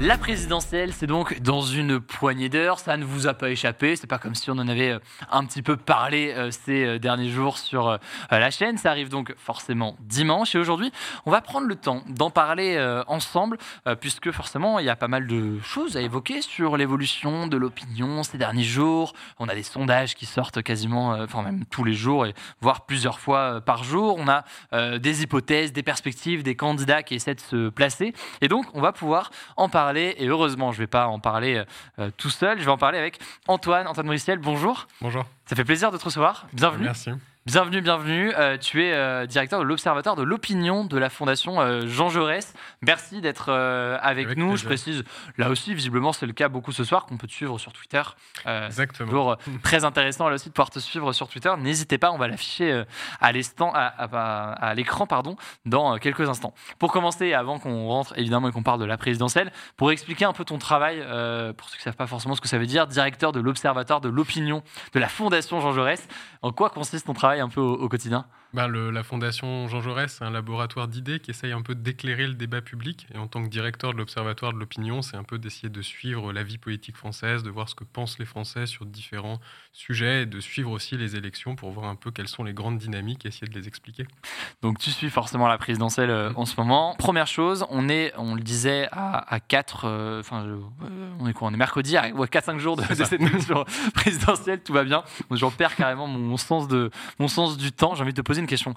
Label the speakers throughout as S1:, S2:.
S1: La présidentielle, c'est donc dans une poignée d'heures, ça ne vous a pas échappé, c'est pas comme si on en avait euh, un petit peu parlé ces derniers jours sur la chaîne, ça arrive donc forcément dimanche. Et aujourd'hui on va prendre le temps d'en parler ensemble puisque forcément il y a pas mal de choses à évoquer sur l'évolution de l'opinion ces derniers jours, on a des sondages qui sortent quasiment, euh, enfin même tous les jours, et voire plusieurs fois euh, par jour. On a euh, des hypothèses, des perspectives, des candidats qui essaient de se placer. Et donc, on va pouvoir en parler. Et heureusement, je ne vais pas en parler tout seul. Je vais en parler avec Antoine. Antoine Mauriciel, bonjour.
S2: Bonjour.
S1: Ça fait plaisir de te recevoir. Bienvenue.
S2: Merci.
S1: Bienvenue, bienvenue. Euh, tu es euh, directeur de l'Observatoire de l'opinion de la Fondation euh, Jean Jaurès. Merci d'être avec, nous. Je précise, là aussi, visiblement, c'est le cas beaucoup ce soir, qu'on peut te suivre sur Twitter.
S2: Exactement.
S1: Toujours très intéressant là aussi de pouvoir te suivre sur Twitter. N'hésitez pas, on va l'afficher à l'écran, à, à l'écran pardon, dans quelques instants. Pour commencer, avant qu'on rentre évidemment et qu'on parle de la présidentielle, pour expliquer un peu ton travail, pour ceux qui ne savent pas forcément ce que ça veut dire, directeur de l'Observatoire de l'opinion de la Fondation Jean Jaurès. En quoi consiste ton travail un peu au, quotidien?
S2: Bah, la Fondation Jean Jaurès, c'est un laboratoire d'idées qui essaye un peu d'éclairer le débat public. Et en tant que directeur de l'Observatoire de l'opinion, c'est un peu d'essayer de suivre la vie politique française, de voir ce que pensent les Français sur différents sujets et de suivre aussi les élections pour voir un peu quelles sont les grandes dynamiques et essayer de les expliquer.
S1: Donc tu suis forcément la présidentielle euh, en ce moment. Première chose, on est, on le disait, à, 4, euh, enfin, on est quoi On est mercredi, à 4-5 jours de, cette élection présidentielle, tout va bien. J'en perds carrément mon, sens de, mon sens du temps. J'ai envie de te poser une question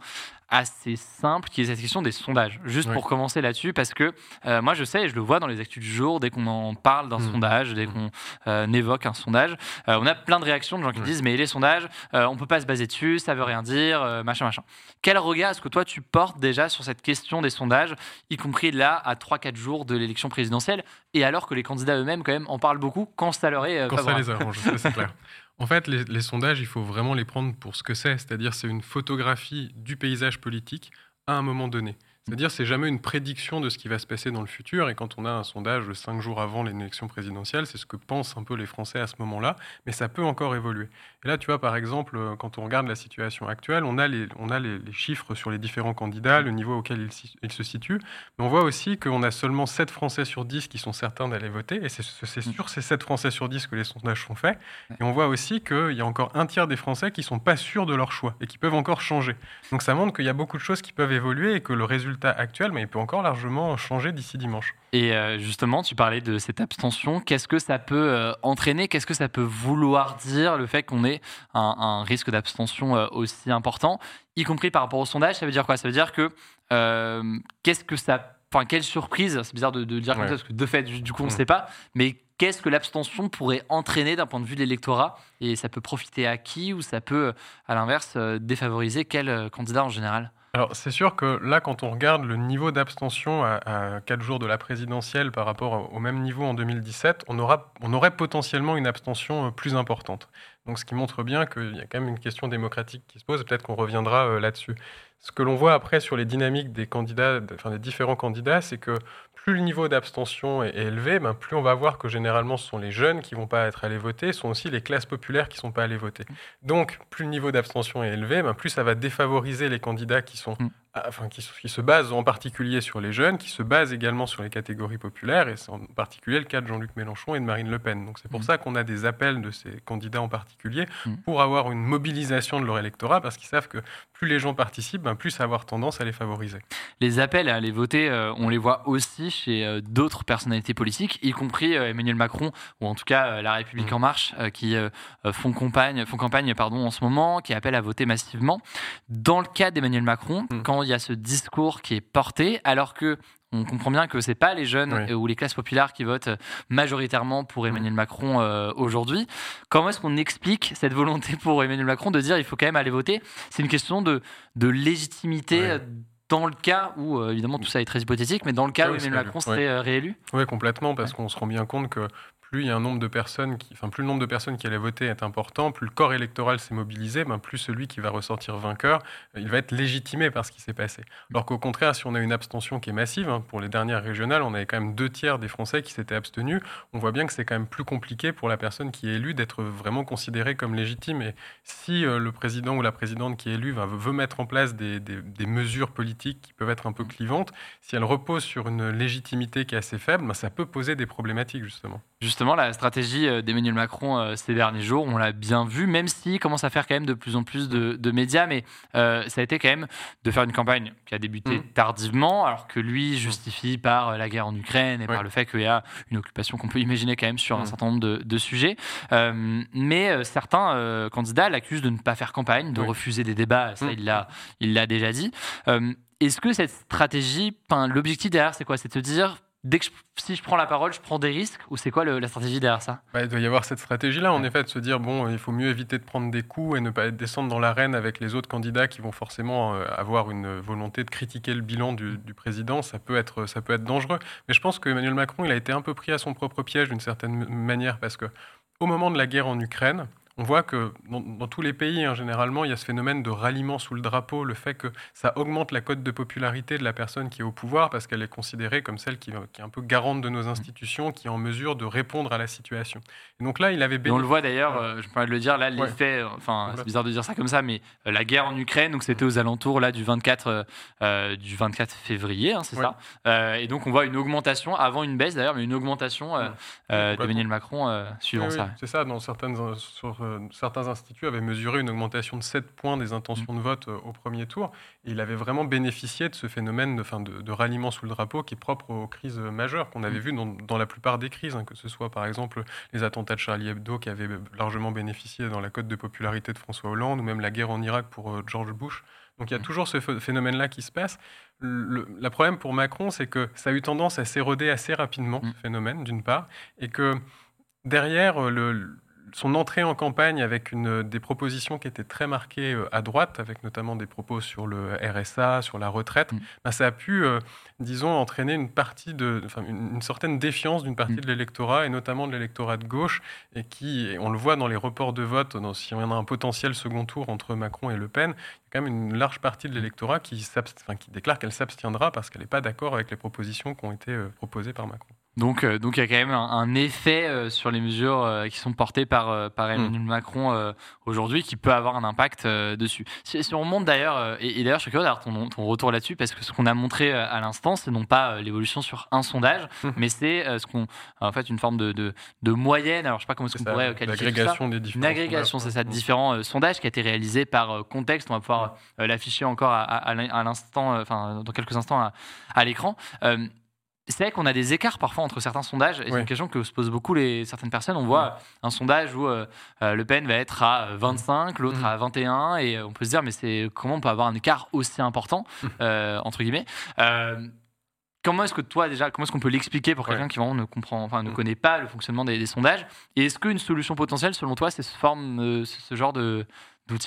S1: assez simple, qui est cette question des sondages. Juste pour commencer là-dessus, parce que euh, moi je sais, et je le vois dans les actus du jour, dès qu'on en parle d'un mmh. sondage, dès qu'on euh, évoque un sondage, euh, on a plein de réactions de gens qui disent mais les sondages, on peut pas se baser dessus, ça veut rien dire, machin, machin. Quel regard est-ce que toi tu portes déjà sur cette question des sondages, y compris là à 3-4 jours de l'élection présidentielle, et alors que les candidats eux-mêmes quand même en parlent beaucoup quand ça leur est
S2: Quand ça les arrange, c'est clair. En fait, les, sondages, il faut vraiment les prendre pour ce que c'est, c'est-à-dire c'est une photographie du paysage politique à un moment donné. C'est-à-dire, c'est jamais une prédiction de ce qui va se passer dans le futur. Et quand on a un sondage cinq jours avant l'élection présidentielle, c'est ce que pensent un peu les Français à ce moment-là. Mais ça peut encore évoluer. Et là, tu vois, par exemple, euh, quand on regarde la situation actuelle, on a les, on a les, chiffres sur les différents candidats, le niveau auquel ils, se situent. Mais on voit aussi qu'on a seulement 7 Français sur 10 qui sont certains d'aller voter. Et c'est sur ces 7 Français sur 10 que les sondages sont faits. Et on voit aussi qu'il y a encore un tiers des Français qui ne sont pas sûrs de leur choix et qui peuvent encore changer. Donc ça montre qu'il y a beaucoup de choses qui peuvent évoluer et que le résultat actuel, mais il peut encore largement changer d'ici dimanche.
S1: Et euh, justement, tu parlais de cette abstention. Qu'est-ce que ça peut euh, entraîner? Qu'est-ce que ça peut vouloir dire le fait qu'on ait un, risque d'abstention euh, aussi important, y compris par rapport au sondage? Ça veut dire quoi? Ça veut dire que qu'est-ce que ça Enfin, quelle surprise, c'est bizarre de, dire comme ça, parce que de fait, du coup, on ne mm. sait pas, mais qu'est-ce que l'abstention pourrait entraîner d'un point de vue de l'électorat? Et ça peut profiter à qui ou ça peut, à l'inverse, défavoriser quel candidat en général?
S2: Alors, c'est sûr que là, quand on regarde le niveau d'abstention à, à 4 jours de la présidentielle par rapport au même niveau en 2017, on, aura, on aurait potentiellement une abstention euh, plus importante. Donc, ce qui montre bien qu'il y a quand même une question démocratique qui se pose, peut-être qu'on reviendra euh, là-dessus. Ce que l'on voit après sur les dynamiques des candidats, enfin des différents candidats, c'est que plus le niveau d'abstention est, élevé, ben plus on va voir que généralement ce sont les jeunes qui vont pas être allés voter, ce sont aussi les classes populaires qui sont pas allés voter. Donc plus le niveau d'abstention est élevé, ben plus ça va défavoriser les candidats qui sont mm. Enfin, qui, se base en particulier sur les jeunes, qui se base également sur les catégories populaires, et c'est en particulier le cas de Jean-Luc Mélenchon et de Marine Le Pen. Donc c'est pour mmh. ça qu'on a des appels de ces candidats en particulier mmh. pour avoir une mobilisation de leur électorat, parce qu'ils savent que plus les gens participent, ben, plus ça va avoir tendance à les favoriser.
S1: Les appels à aller voter, euh, on les voit aussi chez euh, d'autres personnalités politiques, y compris euh, Emmanuel Macron, ou en tout cas La République mmh. en marche, qui font campagne, font campagne pardon, en ce moment, qui appellent à voter massivement. Dans le cas d'Emmanuel Macron, quand il y a ce discours qui est porté, alors que on comprend bien que c'est pas les jeunes ou les classes populaires qui votent majoritairement pour Emmanuel Macron euh, aujourd'hui. Comment est-ce qu'on explique cette volonté pour Emmanuel Macron de dire il faut quand même aller voter? C'est une question de, de légitimité. Euh, dans le cas où, euh, évidemment, tout ça est très hypothétique, mais dans le cas où Emmanuel Macron serait réélu?
S2: Oui, complètement, parce qu'on se rend bien compte que plus il y a un nombre de personnes enfin, plus le nombre de personnes qui allaient voter est important, plus le corps électoral s'est mobilisé, ben, plus celui qui va ressortir vainqueur, il va être légitimé par ce qui s'est passé. Alors qu'au contraire, si on a une abstention qui est massive, hein, pour les dernières régionales, on avait quand même deux tiers des Français qui s'étaient abstenus. On voit bien que c'est quand même plus compliqué pour la personne qui est élue d'être vraiment considérée comme légitime. Et si euh, le président ou la présidente qui est élue veut mettre en place des, des, mesures politiques qui peuvent être un peu clivantes, si elle repose sur une légitimité qui est assez faible, ben, ça peut poser des problématiques.
S1: Justement, la stratégie euh, d'Emmanuel Macron euh, ces derniers jours, on l'a bien vu, même s'il commence à faire quand même de plus en plus de, médias, mais euh, ça a été quand même de faire une campagne qui a débuté mm. tardivement, alors que lui justifie par la guerre en Ukraine et par le fait qu'il y a une occupation qu'on peut imaginer quand même sur un mm. certain nombre de, sujets. mais certains candidats l'accusent de ne pas faire campagne, de refuser des débats, ça mm. il l'a déjà dit. Est-ce que cette stratégie, l'objectif derrière, c'est quoi? C'est de se dire dès que si je prends la parole, je prends des risques ou c'est quoi la stratégie derrière ça?
S2: Bah, Il doit y avoir cette stratégie-là, en effet, de se dire bon, il faut mieux éviter de prendre des coups et ne pas descendre dans l'arène avec les autres candidats qui vont forcément euh, avoir une volonté de critiquer le bilan du, du, président. Ça peut, être, ça peut être dangereux. Mais je pense qu'Emmanuel Macron, il a été un peu pris à son propre piège d'une certaine manière parce que au moment de la guerre en Ukraine, on voit que dans, tous les pays, hein, généralement, il y a ce phénomène de ralliement sous le drapeau, le fait que ça augmente la cote de popularité de la personne qui est au pouvoir parce qu'elle est considérée comme celle qui, est un peu garante de nos institutions, qui est en mesure de répondre à la situation. Et donc là, il avait
S1: On le voit d'ailleurs, euh, je peux le dire, là, l'effet, enfin, c'est bizarre de dire ça comme ça, mais euh, la guerre en Ukraine, donc c'était aux alentours là, du, 24, euh, du 24 février, hein, c'est ça. et donc on voit une augmentation, avant une baisse d'ailleurs, mais une augmentation d'Emmanuel Macron suivant ça.
S2: C'est ça, dans certaines. Euh, certains instituts avaient mesuré une augmentation de 7 points des intentions de vote euh, au premier tour. Et il avait vraiment bénéficié de ce phénomène de, de, ralliement sous le drapeau qui est propre aux crises majeures qu'on avait vues dans, la plupart des crises, hein, que ce soit par exemple les attentats de Charlie Hebdo qui avaient largement bénéficié dans la cote de popularité de François Hollande, ou même la guerre en Irak pour euh, George Bush. Donc il y a toujours ce phénomène-là qui se passe. Le, problème pour Macron, c'est que ça a eu tendance à s'éroder assez rapidement, ce mm. phénomène, d'une part, et que derrière, le, son entrée en campagne avec une, des propositions qui étaient très marquées euh, à droite, avec notamment des propos sur le RSA, sur la retraite, mm. bah, ça a pu, euh, disons, entraîner une partie de, enfin, une, certaine défiance d'une partie mm. de l'électorat, et notamment de l'électorat de gauche, et qui, on le voit dans les reports de vote, dans, si on a un potentiel second tour entre Macron et Le Pen, il y a quand même une large partie de l'électorat qui, qui déclare qu'elle s'abstiendra parce qu'elle n'est pas d'accord avec les propositions qui ont été euh, proposées par Macron.
S1: Donc, euh, donc il y a quand même un, effet euh, sur les mesures euh, qui sont portées par, par hmm. Emmanuel Macron aujourd'hui qui peut avoir un impact dessus. Si, on remonte d'ailleurs, et, d'ailleurs je suis curieux d'avoir ton, ton, retour là-dessus parce que ce qu'on a montré à l'instant, c'est non pas l'évolution sur un sondage, hmm. mais c'est ce qu'on, en fait, une forme de, de, moyenne. Alors je sais pas comment est-ce qu'on pourrait qualifier ça.
S2: Des
S1: différents une agrégation, c'est ça, de différents sondages qui a été réalisé par contexte. On va pouvoir l'afficher encore à, à, l'instant, enfin dans quelques instants à, à l'écran c'est vrai qu'on a des écarts parfois entre certains sondages. Et c'est une question que se posent beaucoup les, certaines personnes. On voit un sondage où euh, euh, Le Pen va être à 25, l'autre mm. à 21. Et euh, on peut se dire, mais c'est comment on peut avoir un écart aussi important, mm. entre guillemets Comment est-ce que toi déjà, comment est-ce qu'on peut l'expliquer pour quelqu'un qui vraiment ne comprend, enfin ne mm. connaît pas le fonctionnement des, sondages? Et est-ce qu'une solution potentielle, selon toi, c'est ce, forme, ce genre de,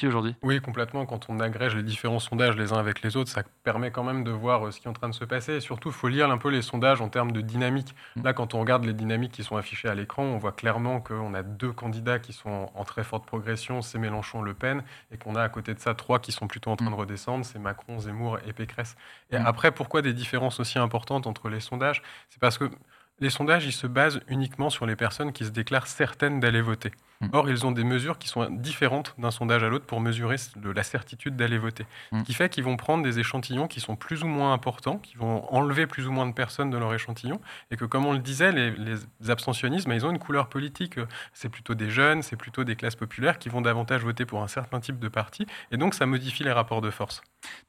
S1: aujourd'hui?
S2: Oui, complètement. Quand on agrège les différents sondages les uns avec les autres, ça permet quand même de voir euh, ce qui est en train de se passer. Et surtout, il faut lire un peu les sondages en termes de dynamique. Mm. Là, quand on regarde les dynamiques qui sont affichées à l'écran, on voit clairement qu'on a deux candidats qui sont en très forte progression, c'est Mélenchon, Le Pen, et qu'on a à côté de ça trois qui sont plutôt en train de mm. redescendre, c'est Macron, Zemmour et Pécresse. Et mm. après, pourquoi des différences aussi importantes entre les sondages? C'est parce que les sondages, ils se basent uniquement sur les personnes qui se déclarent certaines d'aller voter. Mm. Or, ils ont des mesures qui sont différentes d'un sondage à l'autre pour mesurer la certitude d'aller voter. Ce mm. qui fait qu'ils vont prendre des échantillons qui sont plus ou moins importants, qui vont enlever plus ou moins de personnes de leur échantillon, et que, comme on le disait, les, les abstentionnismes, ils ont une couleur politique. C'est plutôt des jeunes, c'est plutôt des classes populaires qui vont davantage voter pour un certain type de parti, et donc ça modifie les rapports de force.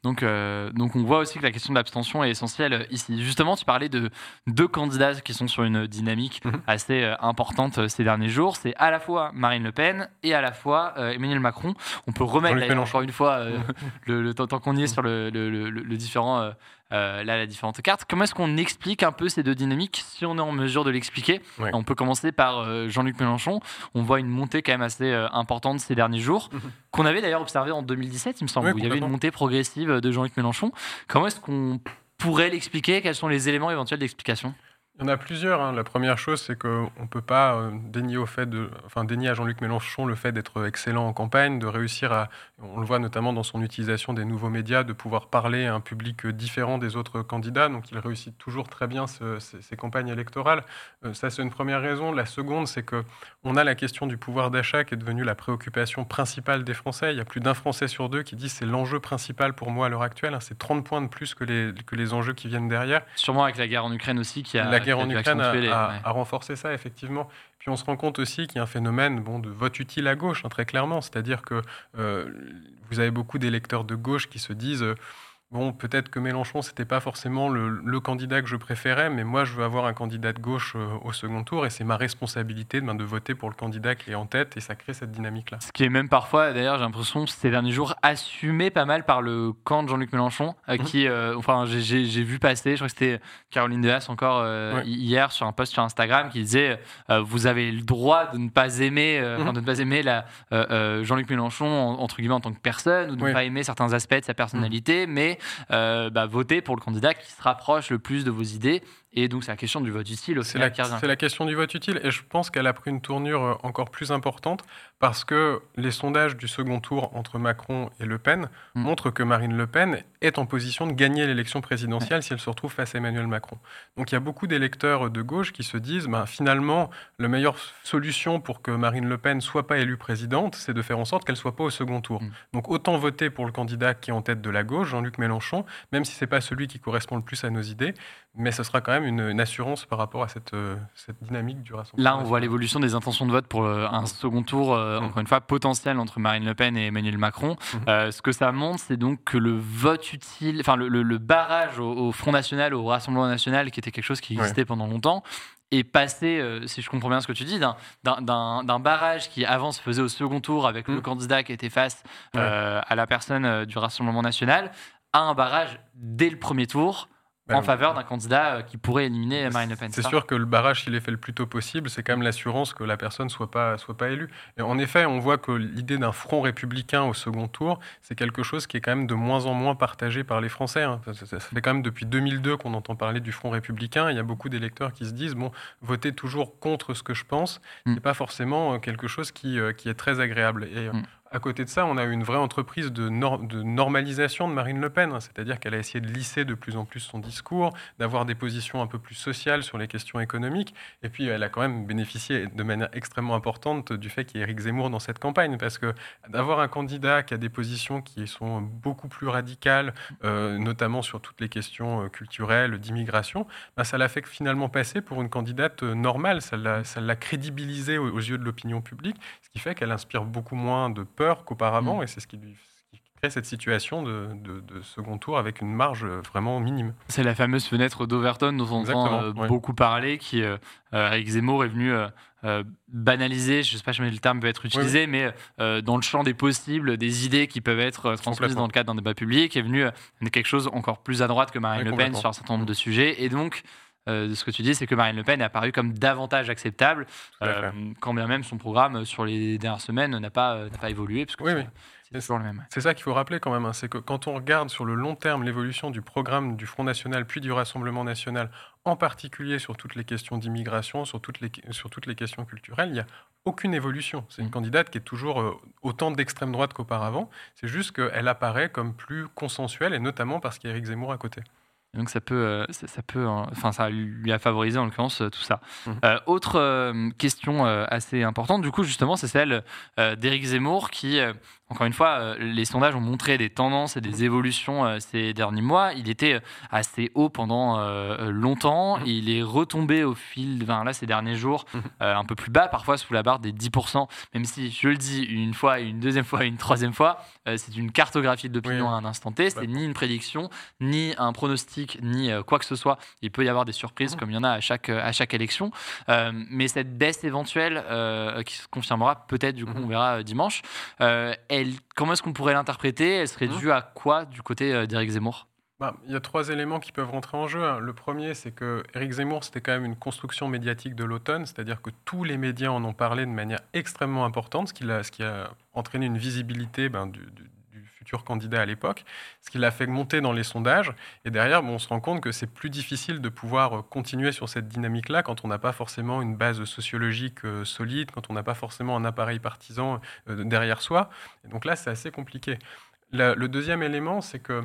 S1: Donc, euh, donc on voit aussi que la question de l'abstention est essentielle ici. Justement, tu parlais de deux candidats qui sont sur une dynamique mhm. assez euh, importante euh, ces derniers jours. C'est à la fois Marine Le Pen et à la fois Emmanuel Macron. On peut remettre encore une fois le, le, temps qu'on y est sur le, le différent euh, là, la différentes cartes. Comment est-ce qu'on explique un peu ces deux dynamiques si on est en mesure de l'expliquer? On peut commencer par euh, Jean-Luc Mélenchon. On voit une montée quand même assez euh, importante ces derniers jours, mhm. qu'on avait d'ailleurs observé en 2017, il me semble, où il y avait une montée progressive de Jean-Luc Mélenchon. Comment est-ce qu'on pourrait l'expliquer? Quels sont les éléments éventuels d'explication?
S2: Il y en a plusieurs. Hein. La première chose, c'est qu'on ne peut pas euh, dénier, au fait de, enfin, dénier à Jean-Luc Mélenchon le fait d'être excellent en campagne, de réussir à, on le voit notamment dans son utilisation des nouveaux médias, de pouvoir parler à un public différent des autres candidats. Donc il réussit toujours très bien ces, campagnes électorales. Euh, ça, c'est une première raison. La seconde, c'est qu'on a la question du pouvoir d'achat qui est devenue la préoccupation principale des Français. Il y a plus d'un Français sur deux qui dit c'est l'enjeu principal pour moi à l'heure actuelle. C'est 30 points de plus que les, que les enjeux qui viennent derrière.
S1: Sûrement avec la guerre en Ukraine aussi qui a
S2: guerre en Ukraine a, renforcé ça, effectivement. Puis on se rend compte aussi qu'il y a un phénomène bon, de vote utile à gauche, hein, très clairement. C'est-à-dire que euh, vous avez beaucoup d'électeurs de gauche qui se disent euh, Bon, peut-être que Mélenchon, c'était pas forcément le, candidat que je préférais, mais moi, je veux avoir un candidat de gauche euh, au second tour, et c'est ma responsabilité de, ben, de voter pour le candidat qui est en tête, et ça crée cette dynamique-là.
S1: Ce qui est même parfois, d'ailleurs, j'ai l'impression, ces derniers jours, assumé pas mal par le camp de Jean-Luc Mélenchon, à mhm. qui, euh, enfin, j'ai vu passer, je crois que c'était Caroline Dehas encore euh, hier sur un post sur Instagram qui disait Vous avez le droit de ne pas aimer, mhm. de ne pas aimer Jean-Luc Mélenchon, entre guillemets, en tant que personne, ou de ne pas aimer certains aspects de sa personnalité, mais euh, bah, voter pour le candidat qui se rapproche le plus de vos idées. Et donc, c'est la question du vote utile
S2: C'est la, la, question du vote utile. Et je pense qu'elle a pris une tournure euh, encore plus importante parce que les sondages du second tour entre Macron et Le Pen mm. montrent que Marine Le Pen est en position de gagner l'élection présidentielle si elle se retrouve face à Emmanuel Macron. Donc, il y a beaucoup d'électeurs de gauche qui se disent ben, finalement, la meilleure solution pour que Marine Le Pen soit pas élue présidente, c'est de faire en sorte qu'elle soit pas au second tour. Mm. Donc, autant voter pour le candidat qui est en tête de la gauche, Jean-Luc Mélenchon, même si c'est pas celui qui correspond le plus à nos idées, mais ce sera quand même une, assurance par rapport à cette, euh, cette, dynamique du rassemblement.
S1: Là, on voit l'évolution des intentions de vote pour euh, un second tour, euh, mm. encore une fois, potentiel entre Marine Le Pen et Emmanuel Macron. Mm-hmm. ce que ça montre, c'est donc que le vote utile, enfin le, barrage au, Front National, au Rassemblement National, qui était quelque chose qui existait pendant longtemps, est passé, si je comprends bien ce que tu dis, d'un barrage qui avant se faisait au second tour avec le mm. candidat qui était face à la personne du Rassemblement national, à un barrage dès le premier tour en faveur d'un candidat euh, qui pourrait éliminer Marine Le Pen.
S2: C'est sûr que le barrage, s'il est fait le plus tôt possible, c'est quand même l'assurance que la personne ne soit pas, soit pas élue. Et en effet, on voit que l'idée d'un front républicain au second tour, c'est quelque chose qui est quand même de moins en moins partagé par les Français. Hein. Ça, fait quand même depuis 2002 qu'on entend parler du front républicain. Il y a beaucoup d'électeurs qui se disent, bon, voter toujours contre ce que je pense, mm. c'est pas forcément euh, quelque chose qui, euh, qui est très agréable. Et mm. À côté de ça, on a eu une vraie entreprise de, normalisation de Marine Le Pen, hein. c'est-à-dire qu'elle a essayé de lisser de plus en plus son discours, d'avoir des positions un peu plus sociales sur les questions économiques, et puis elle a quand même bénéficié de manière extrêmement importante du fait qu'il y ait Éric Zemmour dans cette campagne, parce que d'avoir un candidat qui a des positions qui sont beaucoup plus radicales, euh, notamment sur toutes les questions euh, culturelles, d'immigration, bah, ça l'a fait finalement passer pour une candidate euh, normale, ça l'a crédibilisée aux yeux de l'opinion publique, ce qui fait qu'elle inspire beaucoup moins de peur qu'auparavant, mm. et c'est ce qui lui crée cette situation de, second tour avec une marge vraiment minime.
S1: C'est la fameuse fenêtre d'Overton dont on entend euh, beaucoup parler, qui, euh, euh, avec Zemmour, est venu banaliser, je ne sais pas si le terme peut être utilisé, mais dans le champ des possibles, des idées qui peuvent être transmises dans le cadre d'un débat public, est venu quelque chose encore plus à droite que Marine Le Pen sur un certain nombre de sujets, et donc de ce que tu dis, c'est que Marine Le Pen est apparue comme davantage acceptable, quand bien même son programme sur les dernières semaines n'a pas, pas évolué. Parce que oui, c'est toujours le même.
S2: C'est ça qu'il faut rappeler quand même, hein, c'est que quand on regarde sur le long terme l'évolution du programme du Front National puis du Rassemblement National, en particulier sur toutes les questions d'immigration, sur, toutes les, sur toutes les questions culturelles, il n'y a aucune évolution. C'est une mm. candidate qui est toujours euh, autant d'extrême droite qu'auparavant. C'est juste qu'elle apparaît comme plus consensuelle, et notamment parce qu'il y a Éric Zemmour à côté.
S1: Donc ça peut, ça, peut, enfin ça lui a favorisé en l'occurrence tout ça. Mhm. autre question assez importante, du coup justement, c'est celle d'Éric Zemmour qui encore une fois, euh, les sondages ont montré des tendances et des évolutions euh, ces derniers mois. Il était euh, assez haut pendant longtemps. Mmh. Il est retombé au fil, enfin, là, ces derniers jours, mmh. un peu plus bas, parfois sous la barre des 10%. Même si, je le dis une fois, une deuxième fois, une troisième fois, c'est une cartographie de l'opinion à un instant T. C'est ni une prédiction, ni un pronostic, ni quoi que ce soit. Il peut y avoir des surprises, mmh. comme il y en a à chaque, à chaque élection. mais cette baisse éventuelle, qui se confirmera peut-être, du coup, on verra dimanche, comment est-ce qu'on pourrait l'interpréter? Elle serait mmh. due à quoi du côté euh, d'Éric Zemmour?
S2: Bah, il y a trois éléments qui peuvent rentrer en jeu. Hein. Le premier, c'est que Éric Zemmour, c'était quand même une construction médiatique de l'automne, c'est-à-dire que tous les médias en ont parlé de manière extrêmement importante, ce qui a, ce qui a entraîné une visibilité ben, du, candidat à l'époque, ce qui l'a fait monter dans les sondages. Et derrière, on se rend compte que c'est plus difficile de pouvoir euh, continuer sur cette dynamique-là quand on n'a pas forcément une base sociologique euh, solide, quand on n'a pas forcément un appareil partisan euh, derrière soi. Et donc là, c'est assez compliqué. le deuxième élément, c'est que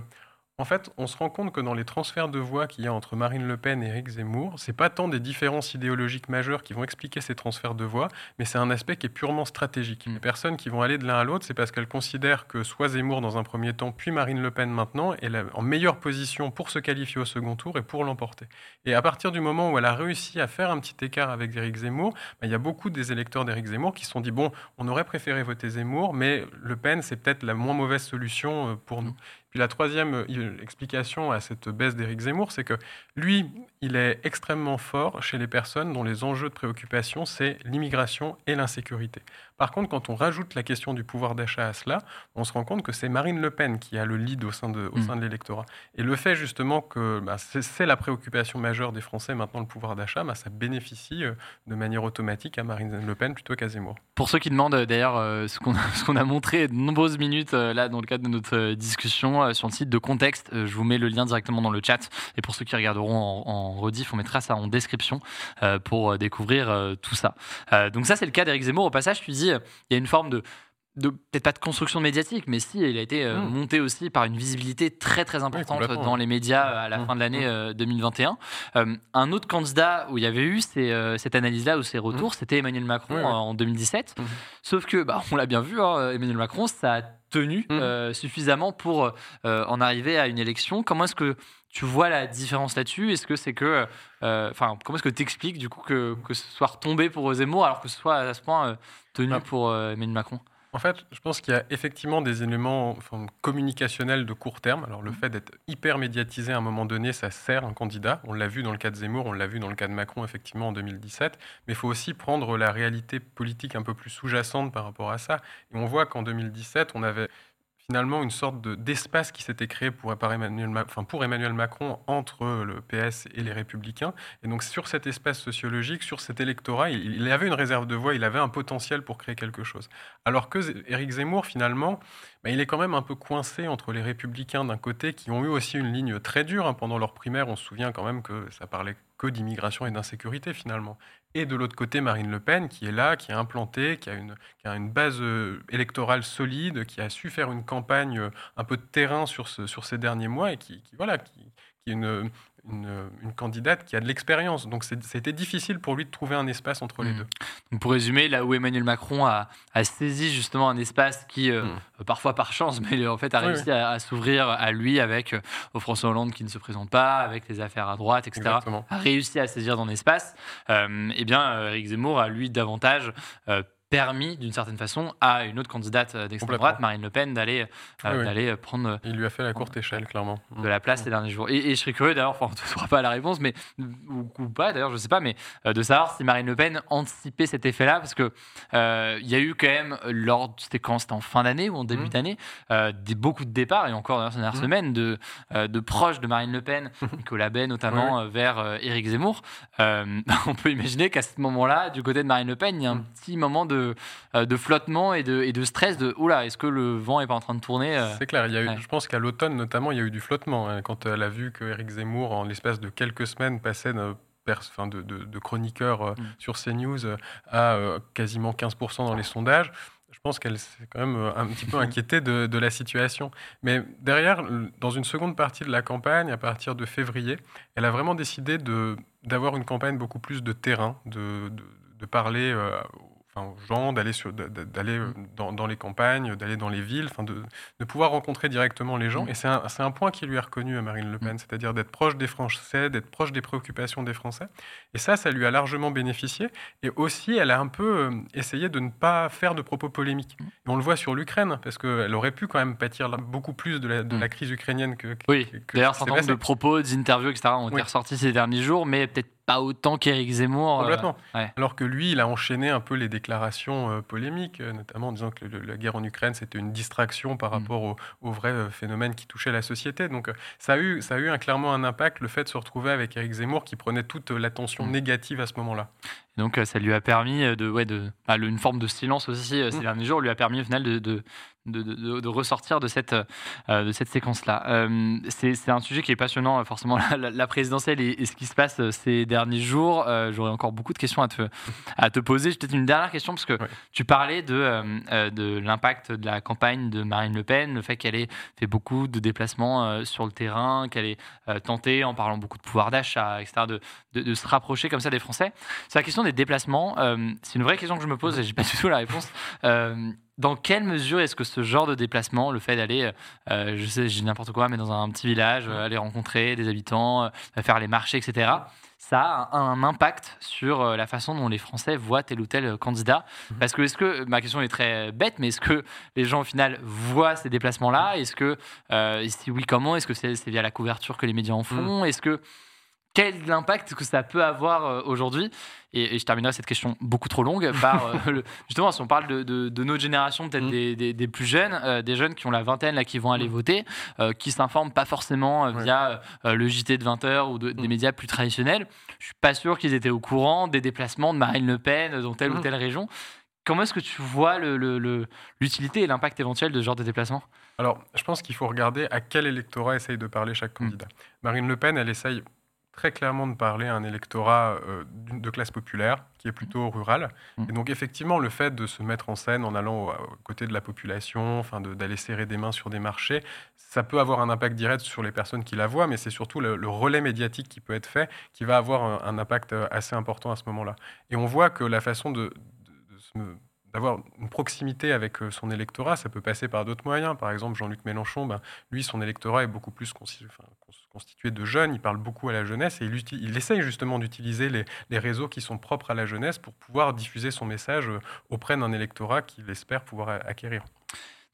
S2: en fait, on se rend compte que dans les transferts de voix qu'il y a entre Marine Le Pen et Éric Zemmour, c'est pas tant des différences idéologiques majeures qui vont expliquer ces transferts de voix, mais c'est un aspect qui est purement stratégique. Mm. Les personnes qui vont aller de l'un à l'autre, c'est parce qu'elles considèrent que soit Zemmour dans un premier temps, puis Marine Le Pen maintenant, est en meilleure position pour se qualifier au second tour et pour l'emporter. Et à partir du moment où elle a réussi à faire un petit écart avec Éric Zemmour, bah, il y a beaucoup des électeurs d'Éric Zemmour qui se sont dit bon, on aurait préféré voter Zemmour, mais Le Pen, c'est peut-être la moins mauvaise solution euh, pour nous. Puis la troisième euh, explication à cette baisse d'Éric Zemmour, c'est que lui, il est extrêmement fort chez les personnes dont les enjeux de préoccupation, c'est l'immigration et l'insécurité. Par contre, quand on rajoute la question du pouvoir d'achat à cela, on se rend compte que c'est Marine Le Pen qui a le lead au sein de, au mm. sein de l'électorat. Et le fait justement que bah, c'est la préoccupation majeure des Français maintenant, le pouvoir d'achat, bah, ça bénéficie euh, de manière automatique à Marine Le Pen plutôt qu'à Zemmour.
S1: Pour ceux qui demandent euh, d'ailleurs euh, ce qu'on a, a montré de nombreuses minutes là dans le cadre de notre discussion sur le site de Contexte, je vous mets le lien directement dans le chat. Et pour ceux qui regarderont en, en rediff, on mettra ça en description pour découvrir tout ça. donc ça, c'est le cas d'Éric Zemmour. Au passage, tu dis il y a une forme de, peut-être pas de construction médiatique, mais si, il a été euh, hmm. monté aussi par une visibilité très très importante dans les médias à la hmm. fin de l'année 2021. Hmm. Euh, euh, un autre candidat où il y avait eu cette analyse-là ou ces retours, c'était Emmanuel Macron en 2017. Sauf que, bah, on l'a bien vu, hein, Emmanuel Macron, ça a tenu suffisamment pour en arriver à une élection. Comment est-ce que tu vois la différence là-dessus? Est-ce que c'est que, enfin, comment est-ce que tu expliques du coup que, que ce soit retombé pour Zemmour alors que ce soit à ce point tenu ah. pour Emmanuel Macron?
S2: En fait, je pense qu'il y a effectivement des éléments communicationnels de court terme. Alors, le mmh. fait d'être hyper médiatisé à un moment donné, ça sert un candidat. On l'a vu dans le cas de Zemmour, on l'a vu dans le cas de Macron, effectivement, en 2017. Mais il faut aussi prendre la réalité politique un peu plus sous-jacente par rapport à ça. Et on voit qu'en 2017, on avait finalement une sorte d'espace qui s'était créé pour, Emmanuel, enfin, pour Emmanuel Macron entre le PS et les Républicains. Et donc sur cet espace sociologique, sur cet électorat, il, avait une réserve de voix, il avait un potentiel pour créer quelque chose. Alors que Éric Zemmour, finalement, bah, il est quand même un peu coincé entre les Républicains d'un côté, qui ont eu aussi une ligne très dure hein, pendant leur primaire. On se souvient quand même que ça parlait que d'immigration et d'insécurité finalement. Et de l'autre côté, Marine Le Pen, qui est là, qui est implantée, qui a une, qui a une base euh, électorale solide, qui a su faire une campagne, euh, un peu de terrain sur, ce, sur ces derniers mois et qui, voilà, qui est une, une, candidate qui a de l'expérience. Donc c'était difficile pour lui de trouver un espace entre les mmh. deux.
S1: Donc pour résumer, là où Emmanuel Macron a, a saisi justement un espace qui, euh, mmh. parfois par chance, mais en fait a réussi à, s'ouvrir à lui avec euh, François Hollande qui ne se présente pas, avec les affaires à droite, etc. A réussi à saisir dans l'espace. Euh, eh bien, Eric Zemmour a lui davantage permis d'une certaine façon à une autre candidate euh, d'extrême droite, Marine Le Pen, d'aller euh, d'aller euh, prendre.
S2: Il lui a fait la courte échelle, clairement.
S1: De la place ces derniers jours. Et, je serais curieux d'ailleurs, enfin, on ne pas la réponse, mais ou, pas d'ailleurs, je ne sais pas, mais de savoir si Marine Le Pen anticipait cet effet-là, parce que il y a eu quand même lors, c'était quand, c'était en fin d'année ou en début mmh. d'année, des, beaucoup de départs et encore dans ces dernières mmh. semaines de de proches de Marine Le Pen, Nicolas Bay notamment, vers Éric Zemmour. on peut imaginer qu'à ce moment-là, du côté de Marine Le Pen, il y a un mmh. petit moment de euh, de, flottement et de, et de stress de oula, est-ce que le vent est pas en train de tourner euh
S2: C'est clair, il y a eu, je pense qu'à l'automne notamment, il y a eu du flottement. Hein, quand elle a vu que Eric Zemmour, en l'espace de quelques semaines, passait de, de, de, chroniqueur euh, mm. sur CNews à quasiment 15% dans les sondages je pense qu'elle s'est quand même un petit peu inquiétée de, de, la situation. Mais derrière, dans une seconde partie de la campagne, à partir de février, elle a vraiment décidé d'avoir une campagne beaucoup plus de terrain, de, de, aux gens, d'aller d'aller mmh. dans, dans, les campagnes, d'aller dans les villes, enfin de, de, pouvoir rencontrer directement les gens. Mmh. Et c'est un, un, point qui lui est reconnu à Marine Le Pen, mmh. c'est-à-dire d'être proche des Français, d'être proche des préoccupations des Français. Et ça, ça lui a largement bénéficié. Et aussi, elle a un peu euh, essayé de ne pas faire de propos polémiques. Et on le voit sur l'Ukraine, parce qu'elle aurait pu quand même pâtir beaucoup plus de la, de la crise ukrainienne que.
S1: Oui, d'ailleurs, un certain nombre de propos, d'interviews, etc., ont été ressortis ces derniers jours, mais peut-être pas autant qu'Éric Zemmour.
S2: Euh, Complètement. Alors que lui, il a enchaîné un peu les déclarations euh, polémiques, euh, notamment en disant que la guerre en Ukraine, c'était une distraction par mm. rapport au, au, vrai phénomène qui touchait la société. Donc ça a eu, ça a eu un, clairement un impact, le fait de se retrouver avec Éric Zemmour qui prenait toute l'attention mm. négative à ce moment-là.
S1: Donc ça lui a permis de, ouais, de, bah, une forme de silence aussi ces mm. derniers jours, lui a permis au final de, de de, de, ressortir de cette, euh, de cette séquence-là. Euh, c'est un sujet qui est passionnant, forcément, la, présidentielle et, ce qui se passe euh, ces derniers jours. J'aurais encore beaucoup de questions à te, à te poser. J'ai peut-être une dernière question, parce que tu parlais de, de l'impact de la campagne de Marine Le Pen, le fait qu'elle ait fait beaucoup de déplacements sur le terrain, qu'elle ait tenté, en parlant beaucoup de pouvoir d'achat, etc., de, de, se rapprocher comme ça des Français. C'est la question des déplacements. c'est une vraie question que je me pose et je n'ai pas du tout la réponse dans quelle mesure est-ce que ce genre de déplacement, le fait d'aller, euh, je sais, j'ai n'importe quoi, mais dans un petit village, euh, aller rencontrer des habitants, euh, faire les marchés, etc., ça a un, impact sur la façon dont les Français voient tel ou tel candidat? Mhm. Parce que, est-ce que, ma question est très bête, mais est-ce que les gens au final voient ces déplacements-là? Est-ce que, si oui, comment? Est-ce que c'est via la couverture que les médias en font? Mhm. Est-ce que quel impact que ça peut avoir euh, aujourd'hui et, je terminerai cette question beaucoup trop longue par euh, justement si on parle de, de, notre génération peut-être mm. des, des, plus jeunes euh, des jeunes qui ont la vingtaine là qui vont aller mm. voter qui s'informent pas forcément via le JT de 20h ou des mm. médias plus traditionnels je suis pas sûr qu'ils étaient au courant des déplacements de Marine Le Pen dans telle ou telle région Comment est-ce que tu vois l'utilité et l'impact éventuel de ce genre de déplacement?
S2: Alors, je pense qu'il faut regarder à quel électorat essaye de parler chaque candidat. Marine Le Pen, elle essaye très clairement de parler à un électorat euh, de classe populaire qui est plutôt rural. Mm. Et donc effectivement, le fait de se mettre en scène en allant aux côtés de la population, enfin d'aller serrer des mains sur des marchés, ça peut avoir un impact direct sur les personnes qui la voient, mais c'est surtout le, relais médiatique qui peut être fait qui va avoir un, impact euh, assez important à ce moment-là. Et on voit que la façon de, d'avoir une proximité avec euh, son électorat, ça peut passer par d'autres moyens. Par exemple, Jean-Luc Mélenchon, ben, lui, son électorat est beaucoup plus constitué de jeunes, il parle beaucoup à la jeunesse et il, il essaye justement d'utiliser les, les, réseaux qui sont propres à la jeunesse pour pouvoir diffuser son message euh, auprès d'un électorat qu'il espère pouvoir acquérir.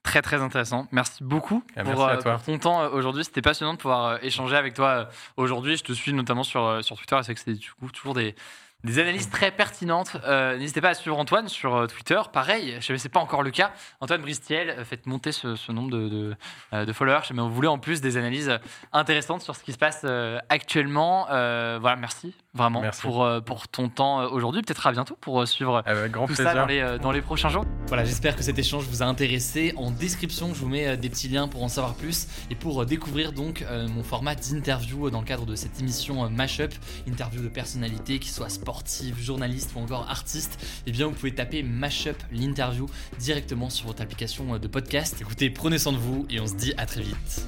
S1: Très très intéressant. Merci beaucoup
S2: ah, pour, euh,
S1: ton temps aujourd'hui. C'était passionnant de pouvoir échanger avec toi aujourd'hui. Je te suis notamment sur, sur Twitter et c'est que c'est du coup toujours des, des analyses très pertinentes. Euh, n'hésitez pas à suivre Antoine sur euh, Twitter. Pareil, je ne sais pas encore le cas. Antoine Bristiel, euh, faites monter ce, nombre de, de, followers. Mais on voulait en plus des analyses intéressantes sur ce qui se passe actuellement. voilà, merci vraiment pour, pour ton temps aujourd'hui. Peut-être à bientôt pour suivre
S2: tout
S1: ça dans les, dans les prochains jours. Voilà, j'espère que cet échange vous a intéressé. En description, je vous mets des petits liens pour en savoir plus et pour découvrir donc mon format d'interview dans le cadre de cette émission Mashup, interview de personnalités qui soient sportif, journaliste ou encore artiste, eh bien vous pouvez taper Mashup l'interview directement sur votre application de podcast. Écoutez, prenez soin de vous et on se dit à très vite.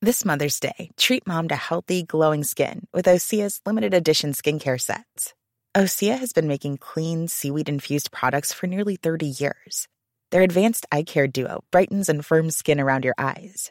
S3: This Mother's Day, treat mom to healthy, glowing skin with Osea's limited edition skincare sets. Osea has been making clean, seaweed infused products for nearly 30 years. Their advanced eye care duo brightens and firms skin around your eyes